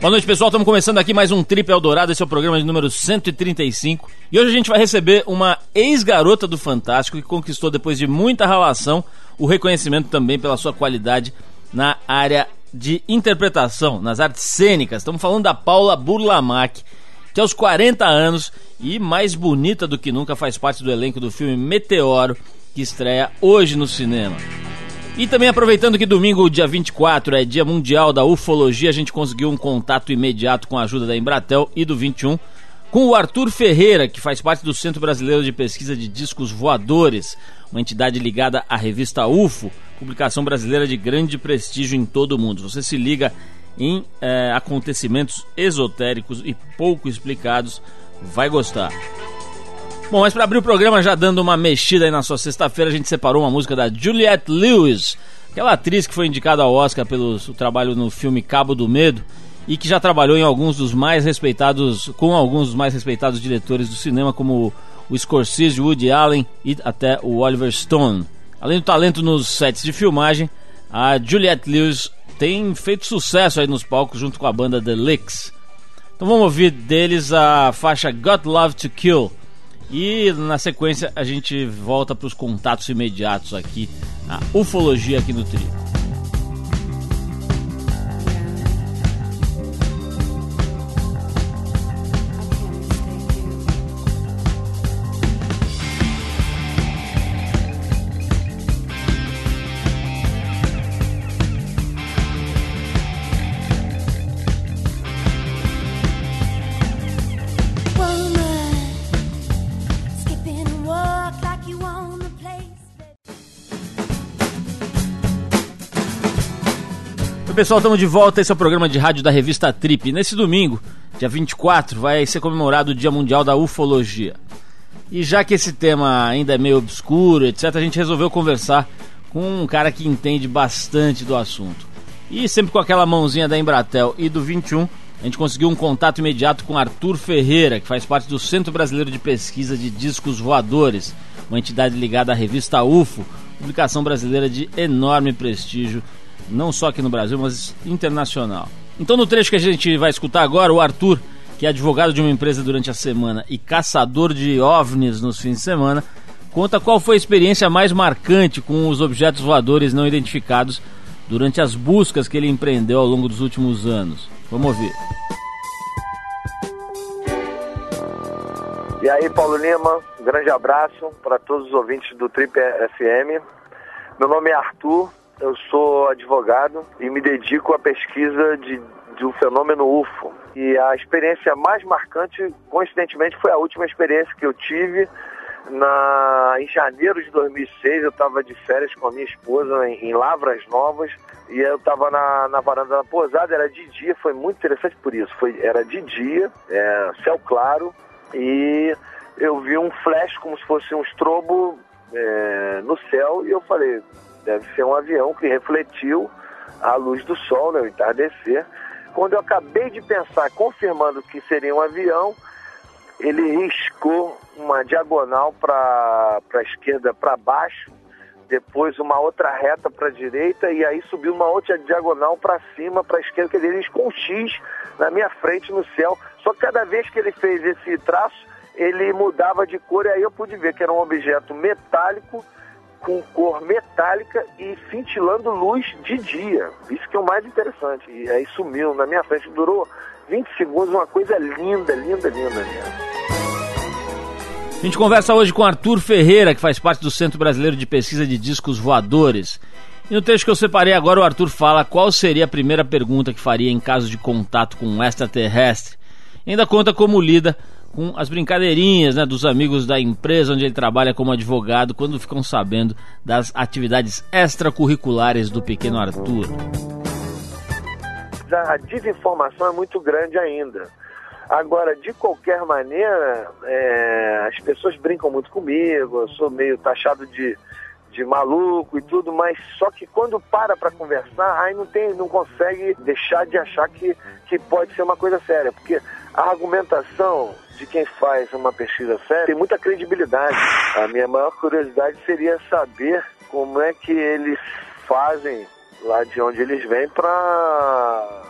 Boa noite, pessoal. Estamos começando aqui mais um Trip Eldorado. Esse é o programa de número 135. E hoje a gente vai receber uma ex-garota do Fantástico que conquistou, depois de muita relação, o reconhecimento também pela sua qualidade na área de interpretação, nas artes cênicas. Estamos falando da Paula Burlamac, que aos 40 anos e mais bonita do que nunca faz parte do elenco do filme Meteoro, que estreia hoje no cinema. E também aproveitando que domingo, dia 24, é dia mundial da ufologia, a gente conseguiu um contato imediato com a ajuda da Embratel e do 21 com o Arthur Ferreira, que faz parte do Centro Brasileiro de Pesquisa de Discos Voadores, uma entidade ligada à revista UFO, publicação brasileira de grande prestígio em todo o mundo. Você se liga em é, acontecimentos esotéricos e pouco explicados, vai gostar. Bom, mas para abrir o programa, já dando uma mexida aí na sua sexta-feira, a gente separou uma música da Juliette Lewis, aquela atriz que foi indicada ao Oscar pelo trabalho no filme Cabo do Medo e que já trabalhou em alguns dos mais respeitados, com alguns dos mais respeitados diretores do cinema, como o Scorsese, Woody Allen e até o Oliver Stone. Além do talento nos sets de filmagem, a Juliette Lewis tem feito sucesso aí nos palcos junto com a banda The Licks. Então vamos ouvir deles a faixa Got Love to Kill e na sequência a gente volta para os contatos imediatos aqui, a ufologia aqui no trio. Pessoal, estamos de volta. Esse é o programa de rádio da revista Trip. Nesse domingo, dia 24, vai ser comemorado o Dia Mundial da Ufologia. E já que esse tema ainda é meio obscuro, etc., a gente resolveu conversar com um cara que entende bastante do assunto. E sempre com aquela mãozinha da Embratel e do 21, a gente conseguiu um contato imediato com Arthur Ferreira, que faz parte do Centro Brasileiro de Pesquisa de Discos Voadores, uma entidade ligada à revista UFO, publicação brasileira de enorme prestígio não só aqui no Brasil, mas internacional. Então, no trecho que a gente vai escutar agora, o Arthur, que é advogado de uma empresa durante a semana e caçador de ovnis nos fins de semana, conta qual foi a experiência mais marcante com os objetos voadores não identificados durante as buscas que ele empreendeu ao longo dos últimos anos. Vamos ouvir. E aí, Paulo Lima, grande abraço para todos os ouvintes do Trip FM. Meu nome é Arthur, eu sou advogado e me dedico à pesquisa de, do fenômeno UFO. E a experiência mais marcante, coincidentemente, foi a última experiência que eu tive na, em janeiro de 2006. Eu estava de férias com a minha esposa em, em Lavras Novas e eu estava na, na varanda da pousada. Era de dia, foi muito interessante por isso. Foi, era de dia, é, céu claro e eu vi um flash como se fosse um estrobo é, no céu e eu falei deve ser um avião que refletiu a luz do sol, né, o entardecer. Quando eu acabei de pensar, confirmando que seria um avião, ele riscou uma diagonal para a esquerda para baixo, depois uma outra reta para a direita e aí subiu uma outra diagonal para cima, para a esquerda, que ele riscou um X na minha frente no céu. Só que cada vez que ele fez esse traço, ele mudava de cor e aí eu pude ver que era um objeto metálico com cor metálica e cintilando luz de dia. Isso que é o mais interessante. E aí sumiu na minha frente, durou 20 segundos, uma coisa linda, linda, linda mesmo. A gente conversa hoje com Arthur Ferreira, que faz parte do Centro Brasileiro de Pesquisa de Discos Voadores. E no texto que eu separei agora, o Arthur fala qual seria a primeira pergunta que faria em caso de contato com um extraterrestre. E ainda conta como lida com as brincadeirinhas né, dos amigos da empresa onde ele trabalha como advogado quando ficam sabendo das atividades extracurriculares do pequeno Arthur. A desinformação é muito grande ainda. Agora, de qualquer maneira, é, as pessoas brincam muito comigo, eu sou meio taxado de, de maluco e tudo, mas só que quando para para conversar, aí não tem, não consegue deixar de achar que, que pode ser uma coisa séria, porque a argumentação de quem faz uma pesquisa séria tem muita credibilidade. A minha maior curiosidade seria saber como é que eles fazem lá de onde eles vêm para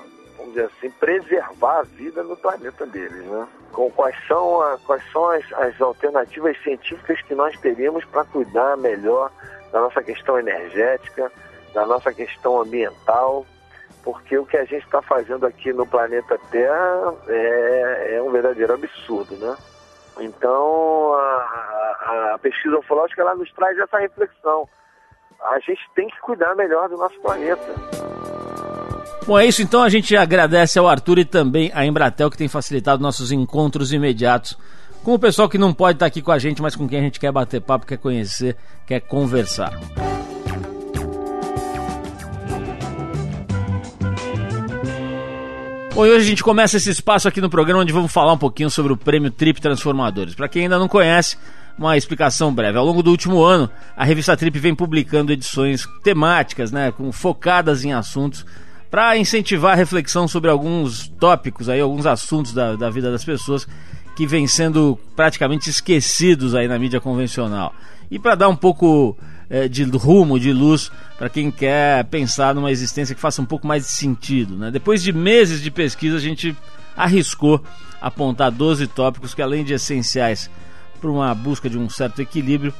dizer assim, preservar a vida no planeta deles, né? Com, quais são, a, quais são as, as alternativas científicas que nós teríamos para cuidar melhor da nossa questão energética, da nossa questão ambiental, porque o que a gente está fazendo aqui no planeta Terra é, é, um verdadeiro absurdo, né? Então, a, a, a pesquisa ufológica ela nos traz essa reflexão. A gente tem que cuidar melhor do nosso planeta. Bom, é isso então. A gente agradece ao Arthur e também à Embratel que tem facilitado nossos encontros imediatos com o pessoal que não pode estar aqui com a gente, mas com quem a gente quer bater papo, quer conhecer, quer conversar. Bom, e hoje a gente começa esse espaço aqui no programa onde vamos falar um pouquinho sobre o prêmio Trip Transformadores. Para quem ainda não conhece, uma explicação breve. Ao longo do último ano, a revista Trip vem publicando edições temáticas, né, com, focadas em assuntos para incentivar a reflexão sobre alguns tópicos aí, alguns assuntos da, da vida das pessoas que vêm sendo praticamente esquecidos aí na mídia convencional. E para dar um pouco é, de rumo, de luz para quem quer pensar numa existência que faça um pouco mais de sentido. Né? Depois de meses de pesquisa, a gente arriscou apontar 12 tópicos que, além de essenciais para uma busca de um certo equilíbrio,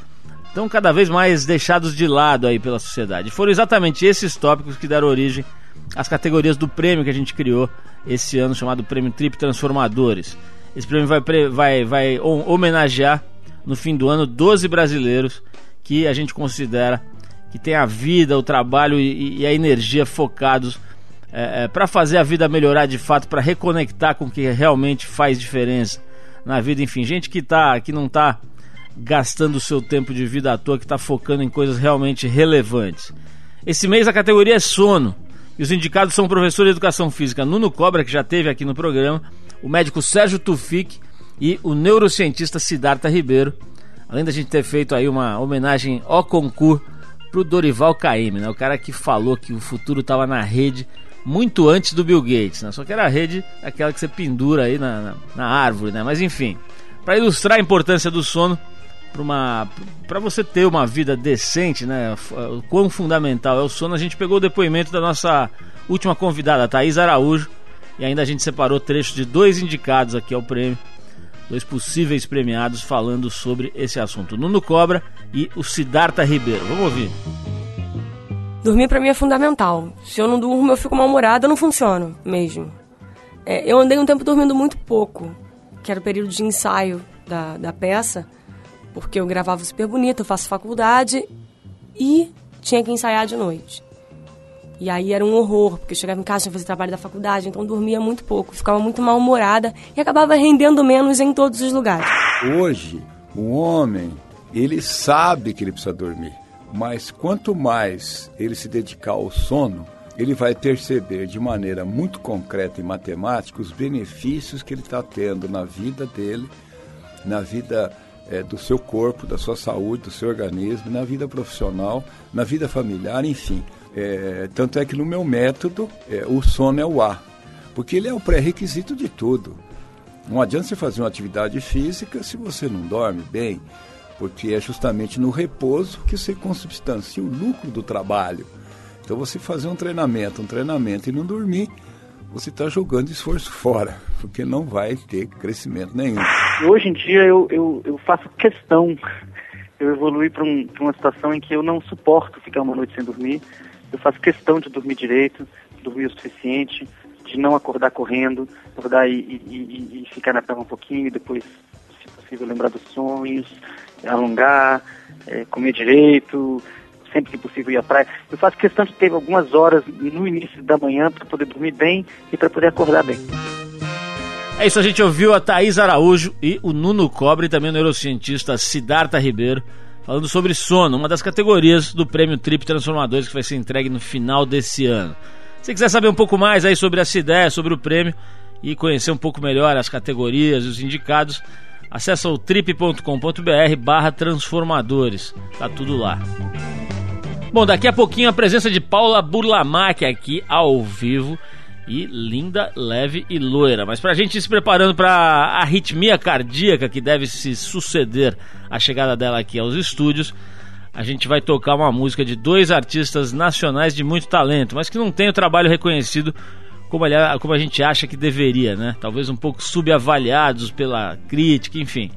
estão cada vez mais deixados de lado aí pela sociedade. Foram exatamente esses tópicos que deram origem às categorias do prêmio que a gente criou esse ano, chamado Prêmio Trip Transformadores. Esse prêmio vai, vai, vai homenagear no fim do ano 12 brasileiros que a gente considera que tem a vida, o trabalho e, e a energia focados é, é, para fazer a vida melhorar de fato, para reconectar com o que realmente faz diferença na vida. Enfim, gente que, tá, que não está gastando o seu tempo de vida à toa, que está focando em coisas realmente relevantes. Esse mês a categoria é sono. E os indicados são o professor de educação física Nuno Cobra, que já teve aqui no programa, o médico Sérgio Tufik e o neurocientista Siddhartha Ribeiro. Além da gente ter feito aí uma homenagem ao concurso pro Dorival Caymmi, né? O cara que falou que o futuro estava na rede muito antes do Bill Gates, né? Só que era a rede aquela que você pendura aí na, na, na árvore, né? Mas enfim, para ilustrar a importância do sono para você ter uma vida decente, né? O quão fundamental é o sono, a gente pegou o depoimento da nossa última convidada, Thaís Araújo, e ainda a gente separou trechos de dois indicados aqui ao prêmio dois possíveis premiados falando sobre esse assunto. Nuno Cobra e o Siddhartha Ribeiro. Vamos ouvir. Dormir para mim é fundamental. Se eu não durmo, eu fico mal-humorada, eu não funciono mesmo. É, eu andei um tempo dormindo muito pouco, que era o período de ensaio da, da peça, porque eu gravava super bonito, eu faço faculdade e tinha que ensaiar de noite. E aí era um horror, porque eu chegava em casa, tinha que fazer trabalho da faculdade, então dormia muito pouco, ficava muito mal-humorada e acabava rendendo menos em todos os lugares. Hoje, o homem, ele sabe que ele precisa dormir, mas quanto mais ele se dedicar ao sono, ele vai perceber de maneira muito concreta e matemática os benefícios que ele está tendo na vida dele, na vida é, do seu corpo, da sua saúde, do seu organismo, na vida profissional, na vida familiar, enfim. É, tanto é que no meu método, é, o sono é o A, porque ele é o pré-requisito de tudo. Não adianta você fazer uma atividade física se você não dorme bem, porque é justamente no repouso que você consubstancia o lucro do trabalho. Então, você fazer um treinamento, um treinamento e não dormir, você está jogando esforço fora, porque não vai ter crescimento nenhum. Hoje em dia eu, eu, eu faço questão, eu evolui para um, uma situação em que eu não suporto ficar uma noite sem dormir eu faço questão de dormir direito, dormir o suficiente, de não acordar correndo, acordar e, e, e ficar na cama um pouquinho depois, se possível, lembrar dos sonhos, alongar, é, comer direito, sempre que possível ir à praia. Eu faço questão de ter algumas horas no início da manhã para poder dormir bem e para poder acordar bem. É isso, a gente ouviu a Thaís Araújo e o Nuno Cobre, também o neurocientista Siddhartha Ribeiro falando sobre sono, uma das categorias do prêmio Trip Transformadores que vai ser entregue no final desse ano. Se quiser saber um pouco mais aí sobre essa ideia, sobre o prêmio e conhecer um pouco melhor as categorias e os indicados, acessa o trip.com.br barra transformadores. Tá tudo lá. Bom, daqui a pouquinho a presença de Paula Burlamac aqui ao vivo e linda, leve e loira. Mas para a gente ir se preparando para a arritmia cardíaca que deve se suceder à chegada dela aqui aos estúdios, a gente vai tocar uma música de dois artistas nacionais de muito talento, mas que não tem o trabalho reconhecido como, como a gente acha que deveria, né? Talvez um pouco subavaliados pela crítica, enfim.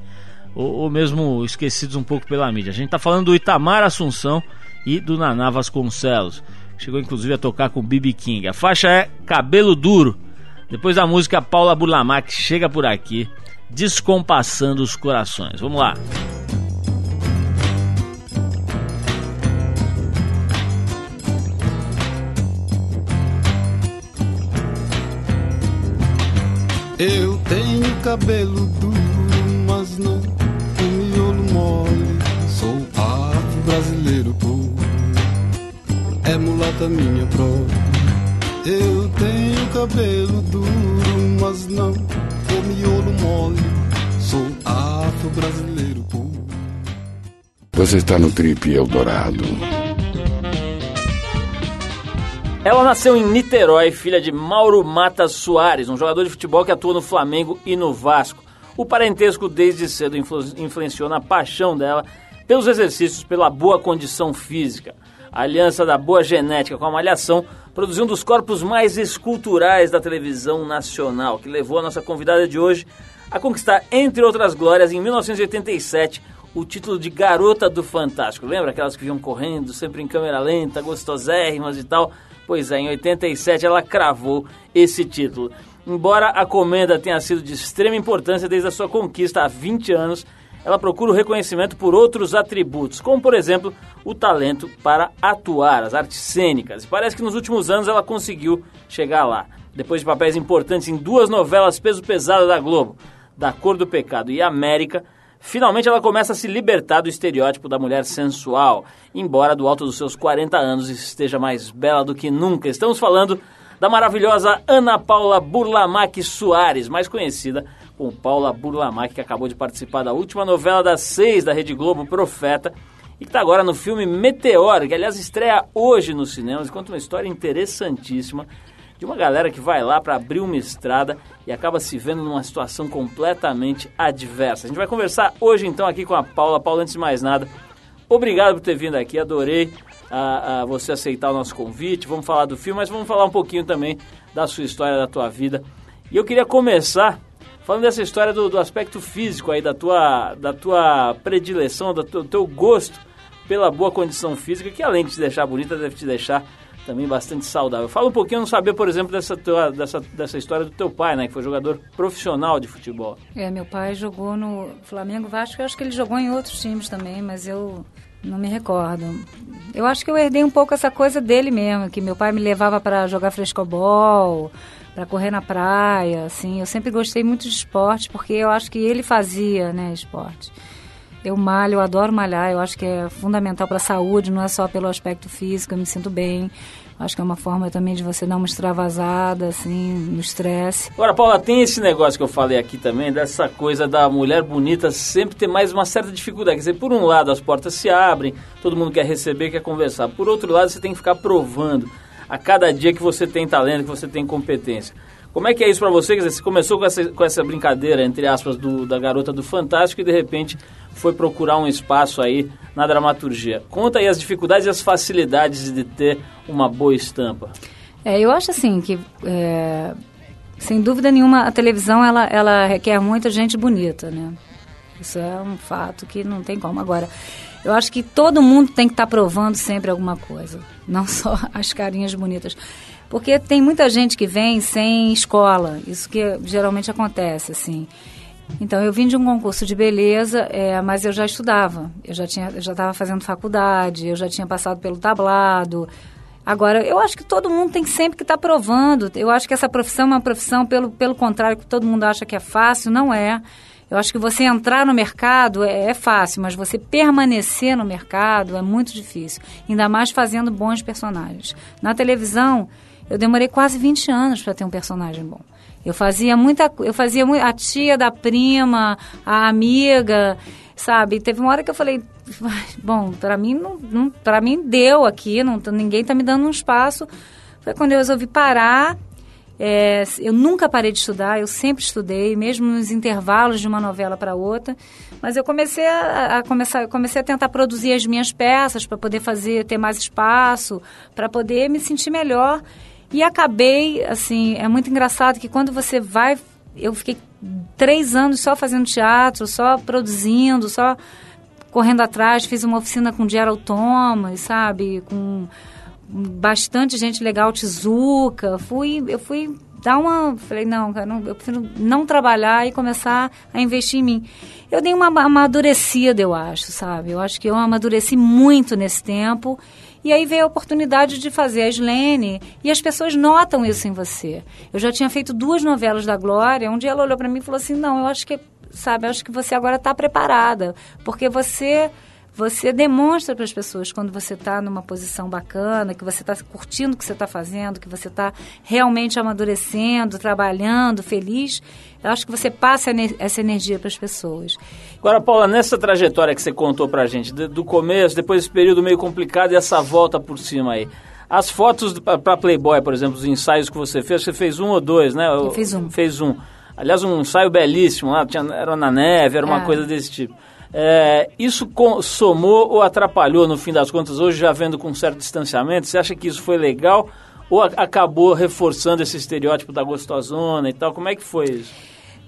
Ou, ou mesmo esquecidos um pouco pela mídia. A gente está falando do Itamar Assunção e do Naná Vasconcelos. Chegou inclusive a tocar com Bibi King. A faixa é Cabelo Duro. Depois da música Paula Burlamac chega por aqui, descompassando os corações. Vamos lá. Eu tenho cabelo duro, mas não o miolo mole. Sou afro-brasileiro puro, é mulata minha própria. Eu tenho cabelo duro, mas não o miolo mole. Sou afro-brasileiro puro. Você está no Trip Eldorado. Ela nasceu em Niterói, filha de Mauro Matas Soares, um jogador de futebol que atua no Flamengo e no Vasco. O parentesco desde cedo influ influenciou na paixão dela pelos exercícios, pela boa condição física. A aliança da boa genética com a malhação produziu um dos corpos mais esculturais da televisão nacional, que levou a nossa convidada de hoje a conquistar, entre outras glórias, em 1987, o título de Garota do Fantástico. Lembra aquelas que vinham correndo, sempre em câmera lenta, gostosérrimas e tal? Pois é, em 87 ela cravou esse título. Embora a comenda tenha sido de extrema importância desde a sua conquista há 20 anos, ela procura o reconhecimento por outros atributos, como por exemplo o talento para atuar, as artes cênicas. Parece que nos últimos anos ela conseguiu chegar lá. Depois de papéis importantes em duas novelas peso pesado da Globo, Da Cor do Pecado e América, Finalmente ela começa a se libertar do estereótipo da mulher sensual, embora do alto dos seus 40 anos esteja mais bela do que nunca. Estamos falando da maravilhosa Ana Paula Burlamac Soares, mais conhecida como Paula Burlamac, que acabou de participar da última novela das seis da Rede Globo, Profeta, e que está agora no filme Meteoro, que aliás estreia hoje nos cinemas e conta uma história interessantíssima de uma galera que vai lá para abrir uma estrada e acaba se vendo numa situação completamente adversa. A gente vai conversar hoje então aqui com a Paula. Paula, antes de mais nada, obrigado por ter vindo aqui, adorei a, a você aceitar o nosso convite. Vamos falar do filme, mas vamos falar um pouquinho também da sua história, da tua vida. E eu queria começar falando dessa história do, do aspecto físico aí, da tua, da tua predileção, do teu, teu gosto pela boa condição física, que além de te deixar bonita, deve te deixar também bastante saudável. Fala um pouquinho, não saber, por exemplo, dessa, tua, dessa, dessa história do teu pai, né? Que foi jogador profissional de futebol. É, meu pai jogou no Flamengo Vasco, eu acho que ele jogou em outros times também, mas eu não me recordo. Eu acho que eu herdei um pouco essa coisa dele mesmo, que meu pai me levava para jogar frescobol, para correr na praia, assim. Eu sempre gostei muito de esporte, porque eu acho que ele fazia, né, esporte. Eu malho, eu adoro malhar, eu acho que é fundamental para a saúde, não é só pelo aspecto físico, eu me sinto bem. Acho que é uma forma também de você dar uma extravasada, assim, no estresse. Agora, Paula, tem esse negócio que eu falei aqui também, dessa coisa da mulher bonita sempre ter mais uma certa dificuldade. Quer dizer, por um lado as portas se abrem, todo mundo quer receber, quer conversar. Por outro lado, você tem que ficar provando a cada dia que você tem talento, que você tem competência. Como é que é isso para você? Quer dizer, você começou com essa, com essa brincadeira, entre aspas, do, da garota do Fantástico e de repente foi procurar um espaço aí na dramaturgia. Conta aí as dificuldades e as facilidades de ter uma boa estampa. É, eu acho assim que, é, sem dúvida nenhuma, a televisão ela, ela requer muita gente bonita, né? Isso é um fato que não tem como. Agora, eu acho que todo mundo tem que estar tá provando sempre alguma coisa, não só as carinhas bonitas. Porque tem muita gente que vem sem escola, isso que geralmente acontece, assim. Então, eu vim de um concurso de beleza, é, mas eu já estudava. Eu já tinha, já estava fazendo faculdade, eu já tinha passado pelo tablado. Agora, eu acho que todo mundo tem sempre que estar tá provando. Eu acho que essa profissão é uma profissão, pelo, pelo contrário, que todo mundo acha que é fácil, não é. Eu acho que você entrar no mercado é, é fácil, mas você permanecer no mercado é muito difícil. Ainda mais fazendo bons personagens. Na televisão, eu demorei quase 20 anos para ter um personagem bom. Eu fazia muita, eu fazia muito, a tia da prima, a amiga, sabe? Teve uma hora que eu falei, bom, para mim não, não para mim deu aqui, não, ninguém tá me dando um espaço. Foi quando eu resolvi parar. É, eu nunca parei de estudar, eu sempre estudei, mesmo nos intervalos de uma novela para outra. Mas eu comecei a, a começar, comecei a tentar produzir as minhas peças para poder fazer, ter mais espaço, para poder me sentir melhor. E acabei, assim, é muito engraçado que quando você vai. Eu fiquei três anos só fazendo teatro, só produzindo, só correndo atrás. Fiz uma oficina com Gerald Thomas, sabe? Com bastante gente legal, Tizuka. Fui, eu fui dar uma. Falei, não, não, eu prefiro não trabalhar e começar a investir em mim. Eu dei uma amadurecida, eu acho, sabe? Eu acho que eu amadureci muito nesse tempo. E aí veio a oportunidade de fazer a Slene e as pessoas notam isso em você. Eu já tinha feito duas novelas da Glória, um dia ela olhou para mim e falou assim: "Não, eu acho que, sabe, eu acho que você agora está preparada, porque você você demonstra para as pessoas quando você está numa posição bacana, que você está curtindo o que você está fazendo, que você está realmente amadurecendo, trabalhando, feliz. Eu acho que você passa essa energia para as pessoas. Agora, Paula, nessa trajetória que você contou para a gente, do começo, depois desse período meio complicado e essa volta por cima aí, as fotos para Playboy, por exemplo, os ensaios que você fez, você fez um ou dois, né? Eu fiz um. Fez um. Aliás, um ensaio belíssimo lá, tinha, era na neve, era uma é. coisa desse tipo. É, isso somou ou atrapalhou, no fim das contas, hoje já vendo com certo distanciamento? Você acha que isso foi legal ou acabou reforçando esse estereótipo da gostosona e tal? Como é que foi isso?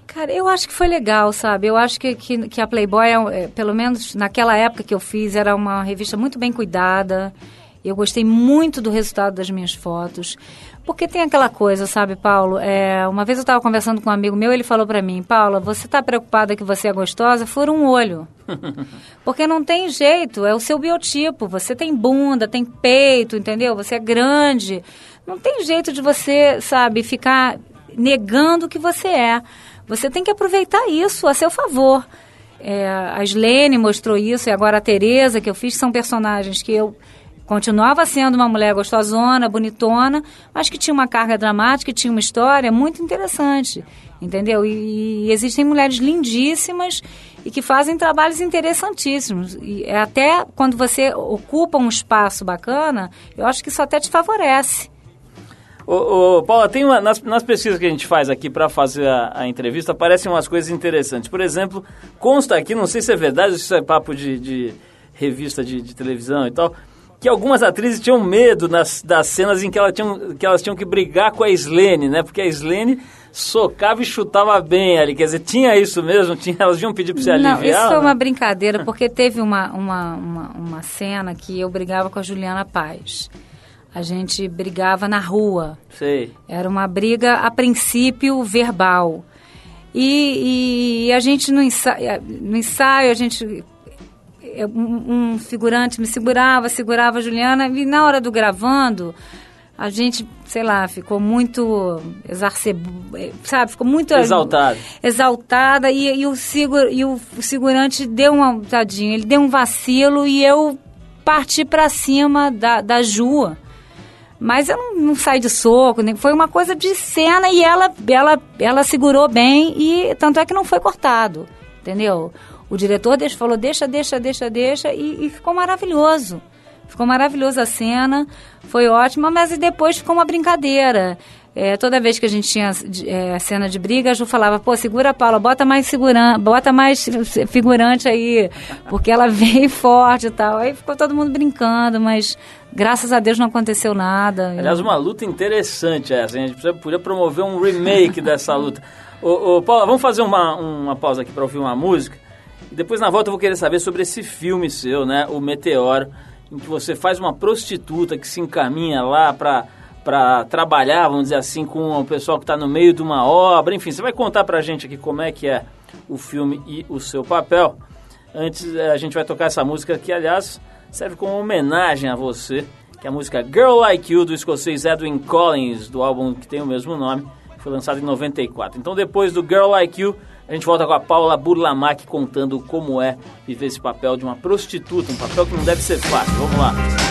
Cara, eu acho que foi legal, sabe? Eu acho que, que, que a Playboy, é, é pelo menos naquela época que eu fiz, era uma revista muito bem cuidada. Eu gostei muito do resultado das minhas fotos. Porque tem aquela coisa, sabe, Paulo? É, uma vez eu estava conversando com um amigo meu, ele falou para mim, Paula, você está preocupada que você é gostosa? Fura um olho. Porque não tem jeito, é o seu biotipo. Você tem bunda, tem peito, entendeu? Você é grande. Não tem jeito de você, sabe, ficar negando o que você é. Você tem que aproveitar isso a seu favor. É, a Slene mostrou isso e agora a Tereza, que eu fiz, são personagens que eu Continuava sendo uma mulher gostosona, bonitona, mas que tinha uma carga dramática, tinha uma história muito interessante, entendeu? E, e existem mulheres lindíssimas e que fazem trabalhos interessantíssimos. E é até quando você ocupa um espaço bacana, eu acho que isso até te favorece. Ô, ô, Paula, tem uma, nas, nas, pesquisas que a gente faz aqui para fazer a, a, entrevista, aparecem umas coisas interessantes. Por exemplo, consta aqui, não sei se é verdade, se é papo de, de revista de, de televisão e tal, que algumas atrizes tinham medo nas, das cenas em que, ela tinham, que elas tinham que brigar com a Slene, né? Porque a Slene socava e chutava bem ali. Quer dizer, tinha isso mesmo? Tinha, elas iam pedir para você aliviar? Não, isso foi uma brincadeira, porque teve uma, uma, uma, uma cena que eu brigava com a Juliana Paz. A gente brigava na rua. Sei. Era uma briga, a princípio, verbal. E, e a gente no ensaio, no ensaio, a gente um, um figurante me segurava, segurava a Juliana, e na hora do gravando, a gente, sei lá, ficou muito exarceb... sabe, ficou muito exaltada. Exaltada e, e, o, segura, e o, o segurante deu uma tadinho, ele deu um vacilo e eu parti para cima da, da Ju. Mas eu não, não saí de soco, nem, foi uma coisa de cena e ela, ela, ela segurou bem e tanto é que não foi cortado, entendeu? O diretor deixa, falou, deixa, deixa, deixa, deixa, e, e ficou maravilhoso. Ficou maravilhosa a cena, foi ótima, mas depois ficou uma brincadeira. É, toda vez que a gente tinha é, cena de briga, a Ju falava, pô, segura a Paula, bota mais segurante, bota mais figurante aí, porque ela veio forte e tal. Aí ficou todo mundo brincando, mas graças a Deus não aconteceu nada. Aliás, uma luta interessante essa, a gente podia promover um remake dessa luta. Ô, ô, Paula, vamos fazer uma, uma pausa aqui para ouvir uma música. E depois na volta eu vou querer saber sobre esse filme seu, né? O Meteoro, em que você faz uma prostituta que se encaminha lá para para trabalhar, vamos dizer assim, com o pessoal que está no meio de uma obra. Enfim, você vai contar para a gente aqui como é que é o filme e o seu papel. Antes, eh, a gente vai tocar essa música que, aliás, serve como homenagem a você, que é a música Girl Like You, do escocês Edwin Collins, do álbum que tem o mesmo nome, que foi lançado em 94. Então, depois do Girl Like You, a gente volta com a Paula Burlamac contando como é viver esse papel de uma prostituta, um papel que não deve ser fácil. Vamos lá.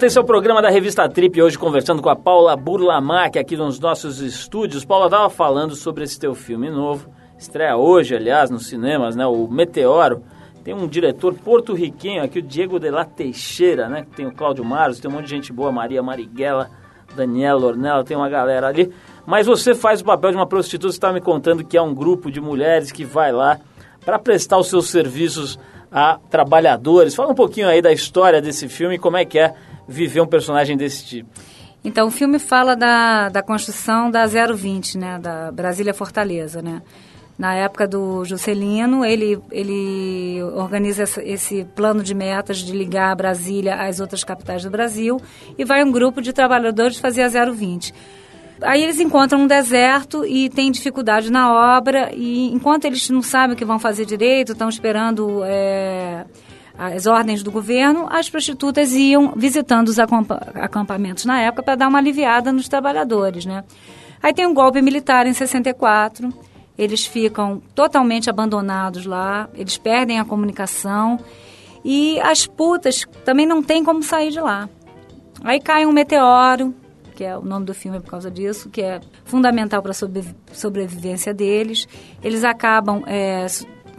Volta, esse é o programa da revista Trip, hoje conversando com a Paula Burlamac aqui nos nossos estúdios. Paula estava falando sobre esse teu filme novo, estreia hoje, aliás, nos cinemas, né? O Meteoro. Tem um diretor porto-riquenho aqui, o Diego de la Teixeira, né? Tem o Cláudio Maros, tem um monte de gente boa, Maria Marighella, Daniela Ornella, tem uma galera ali. Mas você faz o papel de uma prostituta, você estava me contando que é um grupo de mulheres que vai lá para prestar os seus serviços a trabalhadores. Fala um pouquinho aí da história desse filme como é que é viver um personagem desse tipo. Então, o filme fala da, da construção da 020, né, da Brasília Fortaleza, né. Na época do Juscelino, ele, ele organiza esse plano de metas de ligar Brasília às outras capitais do Brasil e vai um grupo de trabalhadores fazer a 020. Aí eles encontram um deserto e têm dificuldade na obra e enquanto eles não sabem o que vão fazer direito, estão esperando é, as ordens do governo, as prostitutas iam visitando os acampamentos na época para dar uma aliviada nos trabalhadores, né? Aí tem um golpe militar em 64, eles ficam totalmente abandonados lá, eles perdem a comunicação e as putas também não têm como sair de lá. Aí cai um meteoro, que é o nome do filme por causa disso, que é fundamental para a sobrevivência deles. Eles acabam é,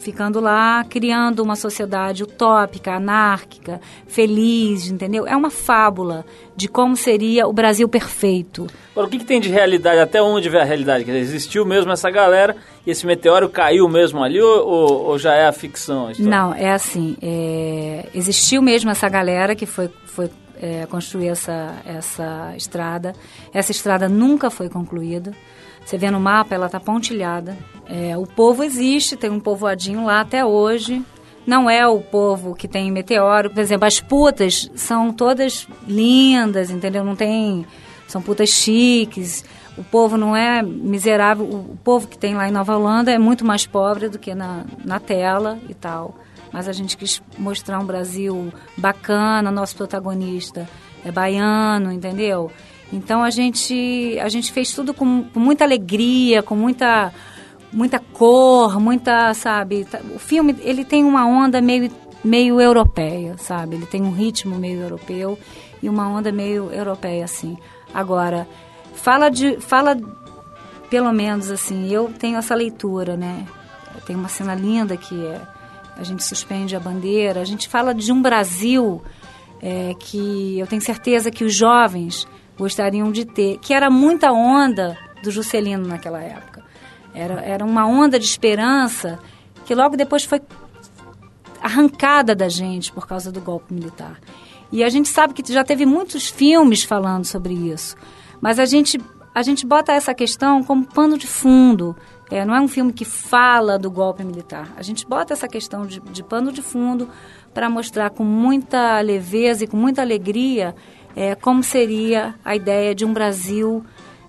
ficando lá, criando uma sociedade utópica, anárquica, feliz, entendeu? É uma fábula de como seria o Brasil perfeito. Agora, o que, que tem de realidade? Até onde vê a realidade? Dizer, existiu mesmo essa galera e esse meteoro caiu mesmo ali ou, ou, ou já é a ficção? A Não, é assim. É, existiu mesmo essa galera que foi, foi é, construir essa, essa estrada. Essa estrada nunca foi concluída. Você vê no mapa, ela está pontilhada. É, o povo existe, tem um povoadinho lá até hoje. Não é o povo que tem meteoro. Por exemplo, as putas são todas lindas, entendeu? Não tem. São putas chiques. O povo não é miserável. O povo que tem lá em Nova Holanda é muito mais pobre do que na, na tela e tal mas a gente quis mostrar um Brasil bacana, nosso protagonista é baiano, entendeu? Então a gente a gente fez tudo com, com muita alegria, com muita muita cor, muita, sabe? Tá, o filme ele tem uma onda meio meio europeia, sabe? Ele tem um ritmo meio europeu e uma onda meio europeia assim. Agora, fala de fala pelo menos assim, eu tenho essa leitura, né? Tem uma cena linda que é a gente suspende a bandeira, a gente fala de um Brasil é, que eu tenho certeza que os jovens gostariam de ter, que era muita onda do Juscelino naquela época. Era, era uma onda de esperança que logo depois foi arrancada da gente por causa do golpe militar. E a gente sabe que já teve muitos filmes falando sobre isso, mas a gente, a gente bota essa questão como pano de fundo é, não é um filme que fala do golpe militar. A gente bota essa questão de, de pano de fundo para mostrar com muita leveza e com muita alegria é, como seria a ideia de um Brasil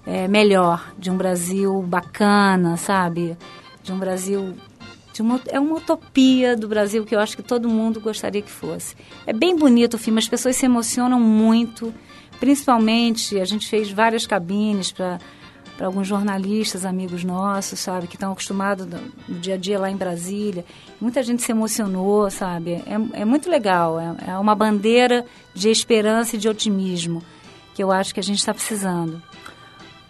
é, melhor, de um Brasil bacana, sabe? De um Brasil. De uma, é uma utopia do Brasil que eu acho que todo mundo gostaria que fosse. É bem bonito o filme, as pessoas se emocionam muito, principalmente a gente fez várias cabines para para alguns jornalistas, amigos nossos, sabe, que estão acostumados no dia a dia lá em Brasília. Muita gente se emocionou, sabe? É, é muito legal, é, é uma bandeira de esperança e de otimismo que eu acho que a gente está precisando.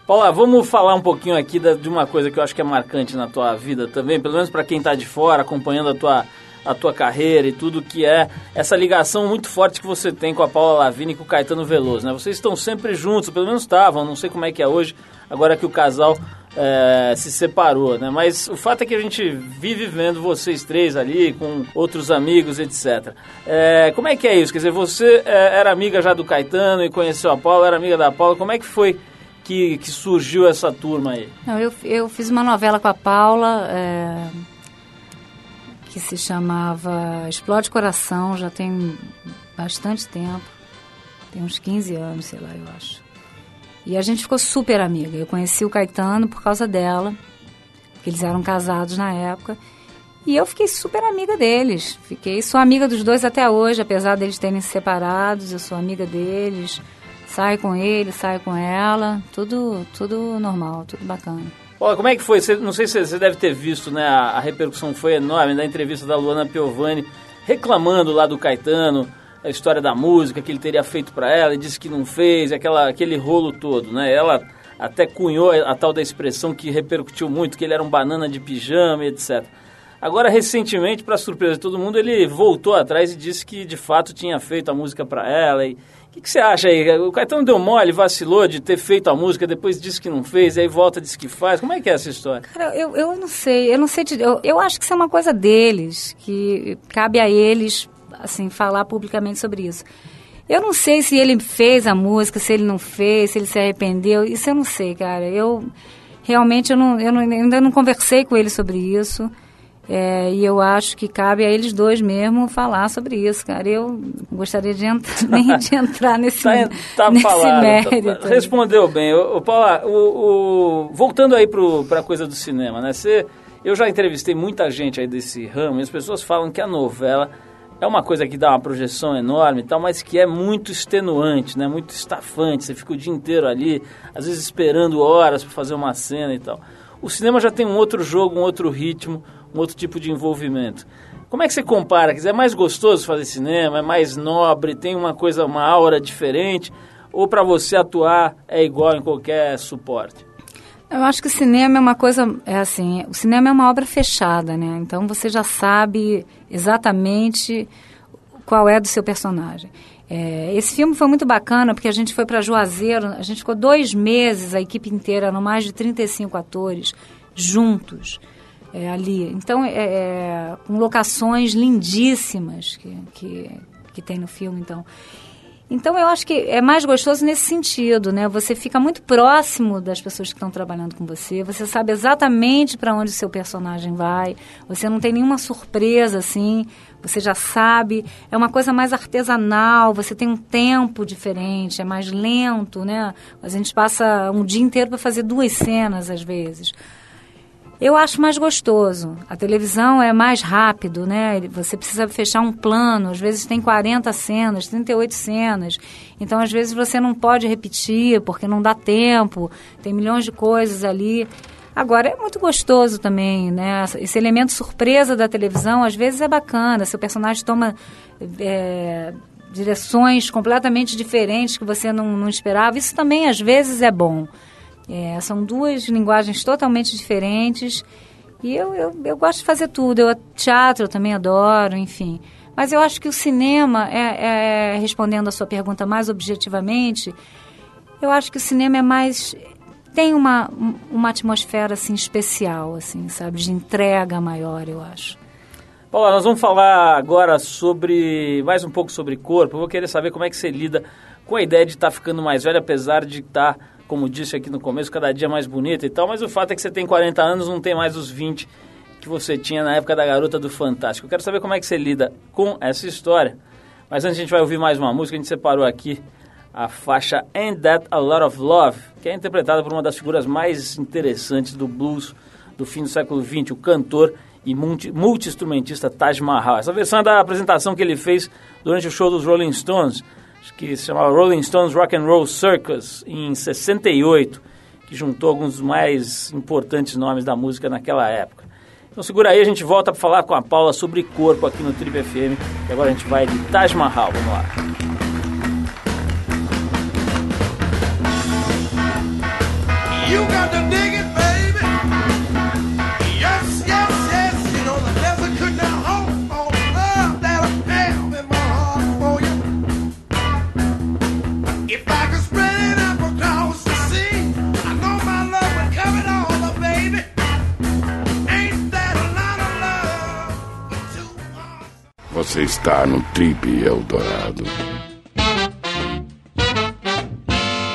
Paula, vamos falar um pouquinho aqui da, de uma coisa que eu acho que é marcante na tua vida também, pelo menos para quem está de fora, acompanhando a tua, a tua carreira e tudo, que é essa ligação muito forte que você tem com a Paula Lavigne e com o Caetano Veloso, né? Vocês estão sempre juntos, pelo menos estavam, não sei como é que é hoje, agora que o casal é, se separou, né? Mas o fato é que a gente vive vendo vocês três ali com outros amigos, etc. É, como é que é isso? Quer dizer, você é, era amiga já do Caetano e conheceu a Paula, era amiga da Paula. Como é que foi que, que surgiu essa turma aí? Não, eu, eu fiz uma novela com a Paula é, que se chamava Explode Coração, já tem bastante tempo. Tem uns 15 anos, sei lá, eu acho. E a gente ficou super amiga. Eu conheci o Caetano por causa dela, porque eles eram casados na época. E eu fiquei super amiga deles. Fiquei, sou amiga dos dois até hoje, apesar deles terem se separados, eu sou amiga deles. Saio com ele, saio com ela, tudo, tudo normal, tudo bacana. Olha, como é que foi? Você, não sei se você deve ter visto, né? A, a repercussão foi enorme da entrevista da Luana Piovani reclamando lá do Caetano, a história da música que ele teria feito para ela e disse que não fez, aquela, aquele rolo todo, né? Ela até cunhou a, tal da expressão que repercutiu muito, que ele era um banana de pijama, etc. Agora, recentemente, para surpresa de todo mundo, ele voltou atrás e disse que de fato tinha feito a música para ela. E o que, que, você acha aí? O Caetano deu mole, vacilou de ter feito a música, depois disse que não fez, aí volta diz que faz. Como é que é essa história? Cara, eu, eu não sei, eu não sei. Eu, eu acho que isso é uma coisa deles, que cabe a eles assim, falar publicamente sobre isso. Eu não sei se ele fez a música, se ele não fez, se ele se arrependeu. Isso eu não sei, cara. Eu realmente eu não, eu não, ainda não conversei com ele sobre isso. É, e eu acho que cabe a eles dois mesmo falar sobre isso, cara. Eu gostaria de entrar, nem de entrar nesse, tá, tá nesse falado, tá mérito. Tá, respondeu bem. Paula, o, o, voltando aí para a coisa do cinema, né? Você, eu já entrevistei muita gente aí desse ramo e as pessoas falam que a novela é uma coisa que dá uma projeção enorme e tal, mas que é muito extenuante, né? Muito estafante. Você fica o dia inteiro ali, às vezes esperando horas para fazer uma cena e tal. O cinema já tem um outro jogo, um outro ritmo, um outro tipo de envolvimento. Como é que você compara? É mais gostoso fazer cinema? É mais nobre? Tem uma coisa, uma aura diferente? Ou para você atuar é igual em qualquer suporte? Eu acho que o cinema é uma coisa, é assim, o cinema é uma obra fechada, né? Então você já sabe exatamente qual é do seu personagem. É, esse filme foi muito bacana porque a gente foi para Juazeiro, a gente ficou dois meses, a equipe inteira, no mais de 35 atores, juntos é, ali. Então, é, é, com locações lindíssimas que, que, que tem no filme, então. Então eu acho que é mais gostoso nesse sentido, né? Você fica muito próximo das pessoas que estão trabalhando com você, você sabe exatamente para onde o seu personagem vai, você não tem nenhuma surpresa assim, você já sabe, é uma coisa mais artesanal, você tem um tempo diferente, é mais lento, né? A gente passa um dia inteiro para fazer duas cenas às vezes. Eu acho mais gostoso. A televisão é mais rápido, né? Você precisa fechar um plano, às vezes tem 40 cenas, 38 cenas. Então, às vezes você não pode repetir porque não dá tempo, tem milhões de coisas ali. Agora, é muito gostoso também, né? Esse elemento surpresa da televisão, às vezes é bacana. Seu personagem toma é, direções completamente diferentes que você não, não esperava. Isso também, às vezes, é bom. É, são duas linguagens totalmente diferentes. E eu, eu, eu gosto de fazer tudo. Eu, teatro eu também adoro, enfim. Mas eu acho que o cinema, é, é, respondendo a sua pergunta mais objetivamente, eu acho que o cinema é mais tem uma, uma atmosfera assim especial, assim, sabe, de entrega maior, eu acho. Paula, nós vamos falar agora sobre mais um pouco sobre corpo. Eu vou querer saber como é que você lida com a ideia de estar tá ficando mais velho, apesar de estar tá como disse aqui no começo, cada dia mais bonita e tal, mas o fato é que você tem 40 anos, não tem mais os 20 que você tinha na época da garota do Fantástico. Eu quero saber como é que você lida com essa história. Mas antes a gente vai ouvir mais uma música, a gente separou aqui a faixa Ain't That a Lot of Love, que é interpretada por uma das figuras mais interessantes do blues do fim do século XX, o cantor e multi-instrumentista Taj Mahal. Essa versão é da apresentação que ele fez durante o show dos Rolling Stones que se chamava Rolling Stones Rock and Roll Circus, em 68, que juntou alguns dos mais importantes nomes da música naquela época. Então segura aí, a gente volta para falar com a Paula sobre corpo aqui no Trip FM. E agora a gente vai de Taj Mahal, vamos lá. Você está no Trip Eldorado.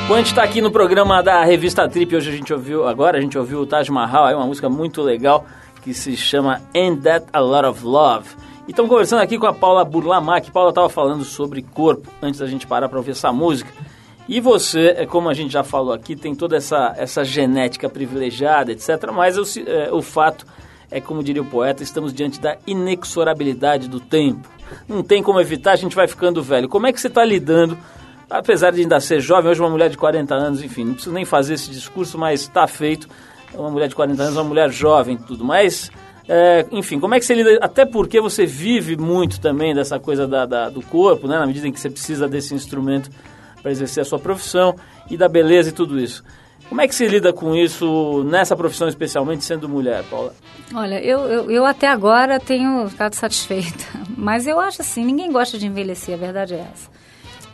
Gente está aqui no programa da revista Trip. Hoje a gente ouviu, agora a gente ouviu o Taj Mahal, é uma música muito legal que se chama Ain't That a Lot of Love. E estamos conversando aqui com a Paula Burlamac. Paula estava falando sobre corpo antes da gente parar para ouvir essa música. E você, é como a gente já falou aqui, tem toda essa, essa genética privilegiada, etc. Mas o, é, o fato é como diria o poeta, estamos diante da inexorabilidade do tempo. Não tem como evitar, a gente vai ficando velho. Como é que você está lidando, apesar de ainda ser jovem, hoje uma mulher de 40 anos, enfim, não preciso nem fazer esse discurso, mas está feito. É uma mulher de 40 anos, uma mulher jovem tudo. Mas É, enfim, como é que você lida? Até porque você vive muito também dessa coisa da, da- do corpo, né? Na medida em que você precisa desse instrumento para exercer a sua profissão e da beleza e tudo isso. Como é que se lida com isso nessa profissão, especialmente sendo mulher, Paula? Olha, eu, eu, eu até agora tenho ficado satisfeita. Mas eu acho assim, ninguém gosta de envelhecer, a verdade é essa.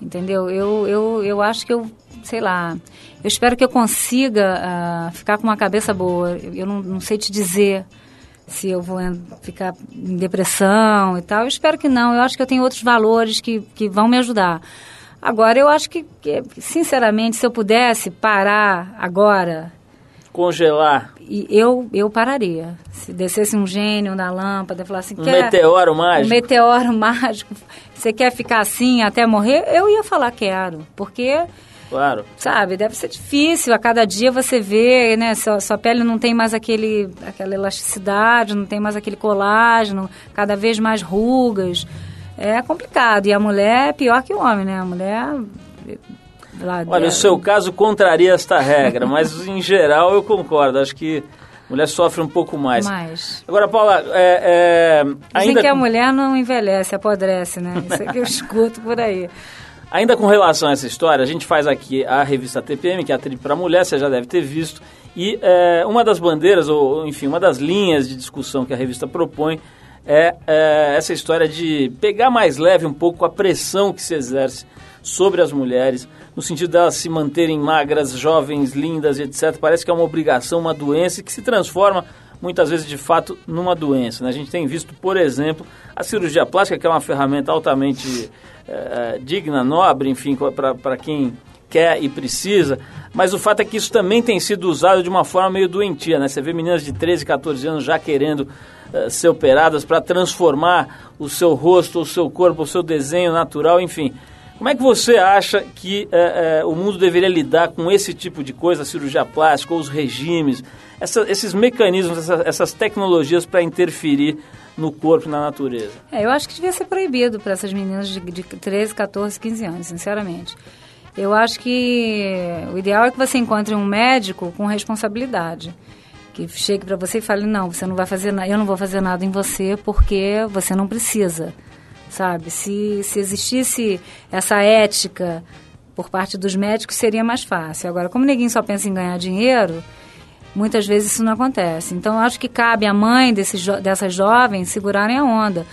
Entendeu? Eu, eu, eu acho que eu, sei lá, eu espero que eu consiga ah, ficar com uma cabeça boa. Eu, não, não sei te dizer se eu vou ficar em depressão e tal. Eu espero que não. Eu acho que eu tenho outros valores que, que vão me ajudar. Agora, eu acho que, sinceramente, se eu pudesse parar agora, Congelar e eu, eu pararia. Se descesse um gênio da lâmpada e falasse... um quer, meteoro um mágico? meteoro mágico. Você quer ficar assim até morrer? Eu ia falar quero. Porque, Claro. sabe, deve ser difícil. A cada dia você vê, né? Sua, sua pele não tem mais aquele, aquela elasticidade, não tem mais aquele colágeno, cada vez mais rugas. É complicado. E a mulher é pior que o homem, né? A mulher... lá- Olha, é- o seu caso contraria esta regra, mas em geral eu concordo. Acho que a mulher sofre um pouco mais. mais. Agora, Paula, é, é, Dizem ainda, que a mulher não envelhece, apodrece, né? Isso é que eu escuto por aí. ainda com relação a essa história, a gente faz aqui a revista TPM, que é a Trip para Mulher, você já deve ter visto. E é, uma das bandeiras, ou enfim, uma das linhas de discussão que a revista propõe é, é, essa história de pegar mais leve um pouco a pressão que se exerce sobre as mulheres, no sentido delas se manterem magras, jovens, lindas, etc. Parece que é uma obrigação, uma doença que se transforma muitas vezes de fato numa doença. né? A gente tem visto, por exemplo, a cirurgia plástica, que é uma ferramenta altamente eh, digna, nobre, enfim, para quem quer e precisa, mas o fato é que isso também tem sido usado de uma forma meio doentia, né? Você vê meninas de 13, 14 anos já querendo eh, ser operadas para transformar o seu rosto, o seu corpo, o seu desenho natural, enfim. Como é que você acha que eh, eh, o mundo deveria lidar com esse tipo de coisa, a cirurgia plástica, ou os regimes, essa- esses mecanismos, essa- essas tecnologias para interferir no corpo na natureza? É, eu acho que devia ser proibido para essas meninas de, de 13, 14, 15 anos, sinceramente. Eu acho que o ideal é que você encontre um médico com responsabilidade. Que chegue para você e fale, não, você não vai fazer nada, eu não vou fazer nada em você porque você não precisa. Sabe? Se, se existisse essa ética por parte dos médicos, seria mais fácil. Agora, como ninguém só pensa em ganhar dinheiro, muitas vezes isso não acontece. Então, acho que cabe à mãe desses jo- dessas jovens segurarem a onda.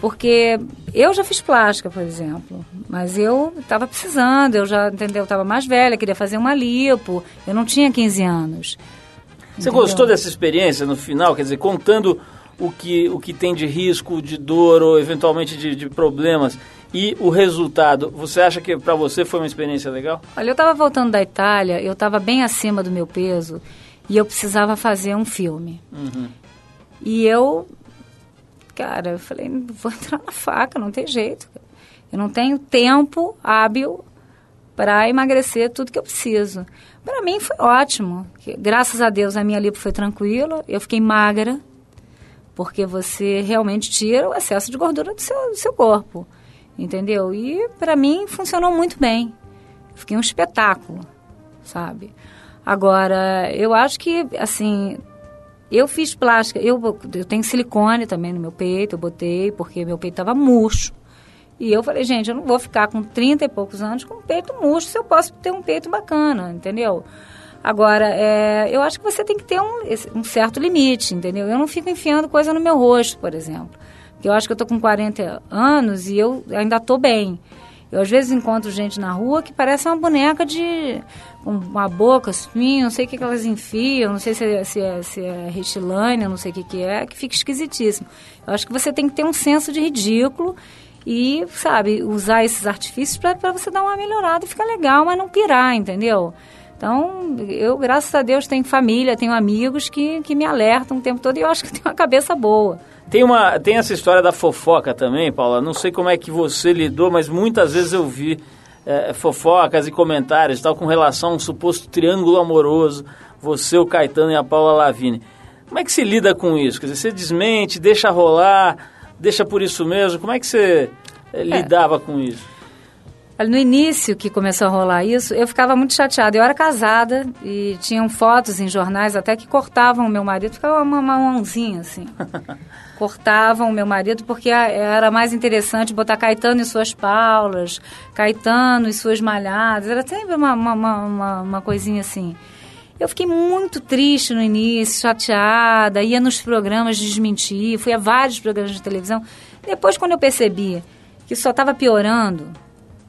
Porque eu já fiz plástica, por exemplo, mas eu estava precisando, eu já, entendeu, estava mais velha, queria fazer uma lipo, eu não tinha 15 anos. Você Entendeu? gostou dessa experiência no final? Quer dizer, contando o que, o que tem de risco, de dor ou eventualmente de, de problemas e o resultado, você acha que para você foi uma experiência legal? Olha, eu estava voltando da Itália, eu estava bem acima do meu peso e eu precisava fazer um filme. E eu, cara, eu falei, vou entrar na faca, não tem jeito. Eu não tenho tempo hábil para emagrecer tudo que eu preciso. Para mim foi ótimo. Graças a Deus a minha lipo foi tranquila, eu fiquei magra, porque você realmente tira o excesso de gordura do seu, do seu corpo, entendeu? E para mim funcionou muito bem. Fiquei um espetáculo, sabe? Agora, eu acho que, assim, eu fiz plástica, eu, eu tenho silicone também no meu peito, eu botei, porque meu peito estava murcho. E eu falei, gente, eu não vou ficar com 30 e poucos anos com um peito murcho se eu posso ter um peito bacana, entendeu? Agora, é, eu acho que você tem que ter um, um certo limite, entendeu? Eu não fico enfiando coisa no meu rosto, por exemplo. Porque eu acho que eu tô com 40 anos e eu ainda tô bem. Eu às vezes encontro gente na rua que parece uma boneca de uma boca assim, não sei o que, que elas enfiam, não sei se é, se é, se é retilânea, não sei o que, que é, que fica esquisitíssimo. Eu acho que você tem que ter um senso de ridículo e, sabe, usar esses artifícios para você dar uma melhorada e ficar legal, mas não pirar, entendeu? Então, eu, graças a Deus, tenho família, tenho amigos que, que me alertam o tempo todo e eu acho que tenho uma cabeça boa. Tem, uma, tem essa história da fofoca também, Paula. Não sei como é que você lidou, mas muitas vezes eu vi eh, fofocas e comentários tal com relação a um suposto triângulo amoroso, você, o Caetano e a Paula Lavigne. Como é que se lida com isso? Quer dizer, você desmente, deixa rolar, deixa por isso mesmo? Como é que você eh, lidava com isso? No início que começou a rolar isso, eu ficava muito chateada. Eu era casada e tinham fotos em jornais até que cortavam o meu marido, ficava uma, mãozinha assim. cortavam o meu marido porque a- era mais interessante botar Caetano e suas paulas, Caetano e suas malhadas. Era sempre uma, uma, uma- uma coisinha assim. Eu fiquei muito triste no início, chateada, ia nos programas desmentir, fui a vários programas de televisão. Depois, quando eu percebi que só estava piorando,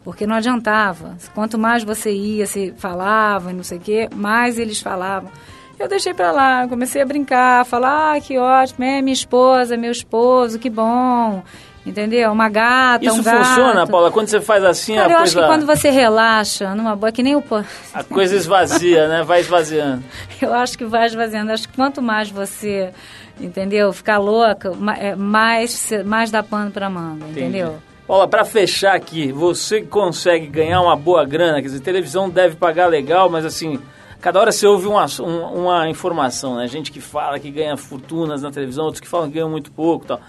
porque não adiantava. Quanto mais você ia, se falava e não sei o quê, mais eles falavam. Eu deixei pra lá, comecei a brincar, falar, ah, que ótimo, é minha esposa, meu esposo, que bom. Entendeu? Uma gata, Isso um gato. funciona, Paula? Quando você faz assim, Cara, a eu coisa, acho que quando você relaxa, numa boa, que nem o... a coisa esvazia, né? Vai esvaziando. Eu acho que vai esvaziando. Acho que quanto mais você, entendeu, ficar louca, é, mais, mais dá pano pra manga, entendeu? Paula, pra fechar aqui, você consegue ganhar uma boa grana? Quer dizer, televisão deve pagar legal, mas assim, cada hora você ouve uma, um- uma informação, né? Gente que fala que ganha fortunas na televisão, outros que falam que ganham muito pouco e tal.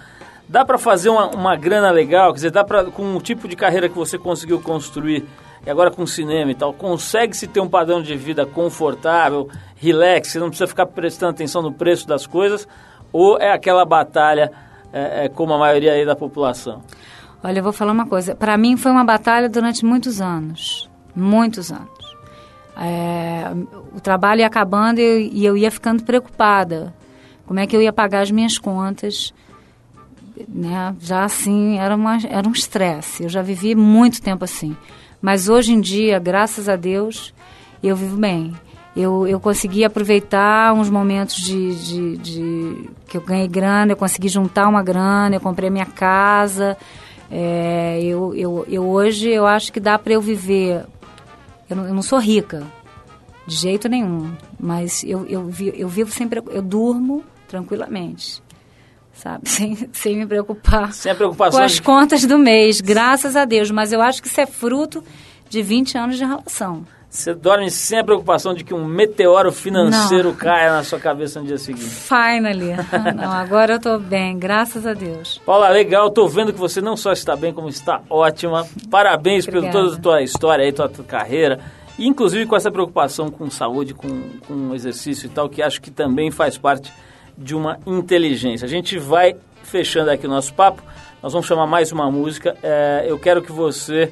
Dá pra fazer uma, uma grana legal? Quer dizer, dá pra, com o tipo de carreira que você conseguiu construir, e agora com cinema e tal, consegue-se ter um padrão de vida confortável, relax, você não precisa ficar prestando atenção no preço das coisas, ou é aquela batalha é, é, como a maioria aí da população? Olha, eu vou falar uma coisa. Para mim foi uma batalha durante muitos anos. Muitos anos. É, o trabalho ia acabando e e eu ia ficando preocupada. Como é que eu ia pagar as minhas contas? Né? Já assim, era, uma, era um estresse. Eu já vivi muito tempo assim. Mas hoje em dia, graças a Deus, eu vivo bem. Eu, eu consegui aproveitar uns momentos de, de, de- que eu ganhei grana, eu consegui juntar uma grana, eu comprei minha casa. É, eu, eu, eu hoje eu acho que dá para eu viver. Eu não, eu não sou rica, de jeito nenhum, mas eu, eu, eu vivo sempre, eu durmo tranquilamente, sabe? Sem, sem me preocupar Sem com as contas do mês, graças a Deus. Mas eu acho que isso é fruto de 20 anos de relação. Você dorme sem a preocupação de que um meteoro financeiro Não. caia na sua cabeça no dia seguinte. Finally. Não, agora eu tô bem, graças a Deus. Paula, legal, tô vendo que você não só está bem, como está ótima. Parabéns por Obrigada. toda a tua história aí, tua, tua carreira. E, inclusive com essa preocupação com saúde, com, com exercício e tal, que acho que também faz parte de uma inteligência. A gente vai fechando aqui o nosso papo. Nós vamos chamar mais uma música. É, eu quero que você,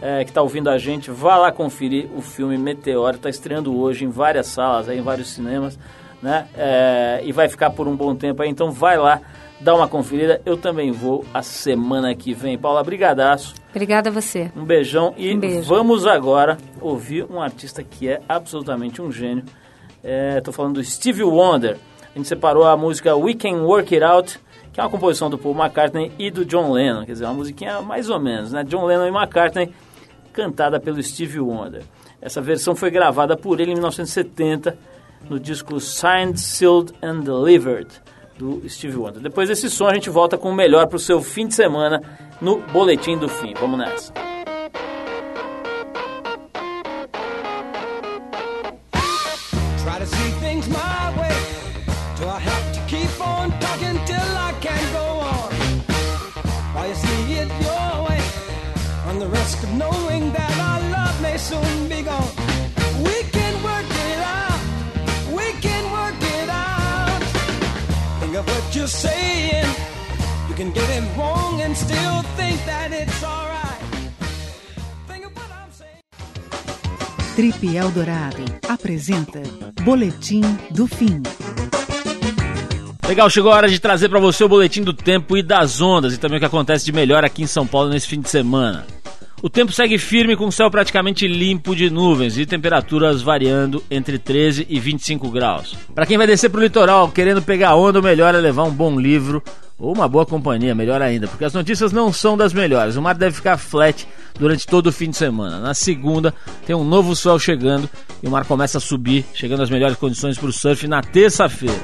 é, que está ouvindo a gente, vá lá conferir o filme Meteoro. Está estreando hoje em várias salas, aí, em vários cinemas, né? É, e vai ficar por um bom tempo aí. Então vai lá, dá uma conferida. Eu também vou a semana que vem. Paula, brigadaço. Obrigada a você. Um beijão e Um beijo. vamos agora ouvir um artista que é absolutamente um gênio. Estou falando do Stevie Wonder. A gente separou a música We Can Work It Out, que é uma composição do Paul McCartney e do John Lennon. Quer dizer, uma musiquinha mais ou menos, né? John Lennon e McCartney, cantada pelo Stevie Wonder. Essa versão foi gravada por ele em 1970 no disco Signed, Sealed and Delivered do Stevie Wonder. Depois desse som a gente volta com o melhor para o seu fim de semana no Boletim do Fim. Vamos nessa. Of what you're saying. You can get it wrong and still think that it's alright. Think of what I'm saying. Trip Eldorado apresenta Boletim do Fim. Legal, chegou a hora de trazer para você o boletim do tempo e das ondas e também o que acontece de melhor aqui em São Paulo nesse fim de semana. O tempo segue firme com o céu praticamente limpo de nuvens e temperaturas variando entre 13 e 25 graus. Para quem vai descer pro litoral querendo pegar onda, o melhor é levar um bom livro ou uma boa companhia, melhor ainda, porque as notícias não são das melhores. O mar deve ficar flat durante todo o fim de semana. Na segunda tem um novo sol chegando e o mar começa a subir, chegando às melhores condições para o surf na terça-feira.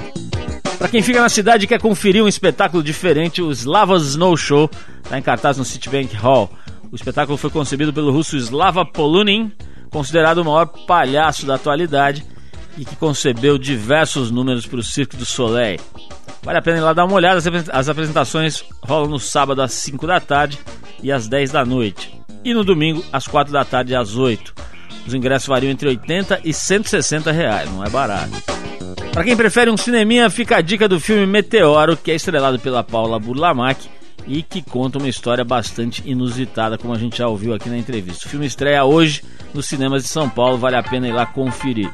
Para quem fica na cidade e quer conferir um espetáculo diferente, o Slava Snow Show está em cartaz no Citibank Hall. O espetáculo foi concebido pelo russo Slava Polunin, considerado o maior palhaço da atualidade e que concebeu diversos números para o Cirque du Soleil. Vale a pena ir lá dar uma olhada, as apres- as apresentações rolam no sábado às 5 da tarde e às 10 da noite. E no domingo, às 4 da tarde e às 8. Os ingressos variam entre 80 e 160 reais, não é barato. Para quem prefere um cineminha, fica a dica do filme Meteoro, que é estrelado pela Paula Burlamac e que conta uma história bastante inusitada, como a gente já ouviu aqui na entrevista. O filme estreia hoje nos cinemas de São Paulo, vale a pena ir lá conferir.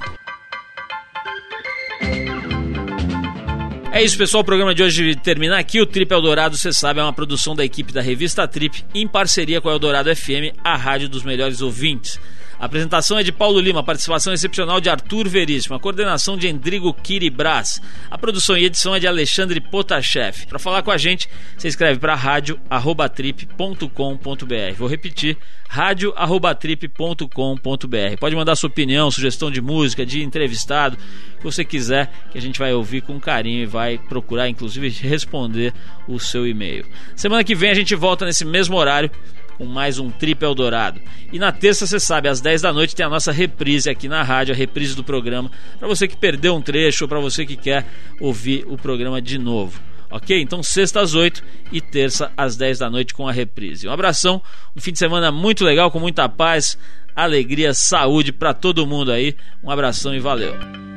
É isso, pessoal. O programa de hoje termina aqui. O Trip Eldorado, você sabe, é uma produção da equipe da revista Trip, em parceria com a Eldorado FM, a rádio dos melhores ouvintes. A apresentação é de Paulo Lima, participação excepcional de Arthur Veríssimo, a coordenação de Endrigo Kiribras. A produção e edição é de Alexandre Potashev. Para falar com a gente, você escreve para rádio@trip.com.br. Vou repetir, rádio@trip.com.br. Pode mandar sua opinião, sugestão de música, de entrevistado, que você quiser, que a gente vai ouvir com carinho e vai procurar inclusive responder o seu e-mail. Semana que vem a gente volta nesse mesmo horário com mais um Trip Eldorado. E na terça, você sabe, às 10 da noite tem a nossa reprise aqui na rádio, a reprise do programa, para você que perdeu um trecho ou para você que quer ouvir o programa de novo. Ok? Então, sexta às 8 e terça às 10 da noite com a reprise. Um abração, um fim de semana muito legal, com muita paz, alegria, saúde para todo mundo aí. Um abração e valeu.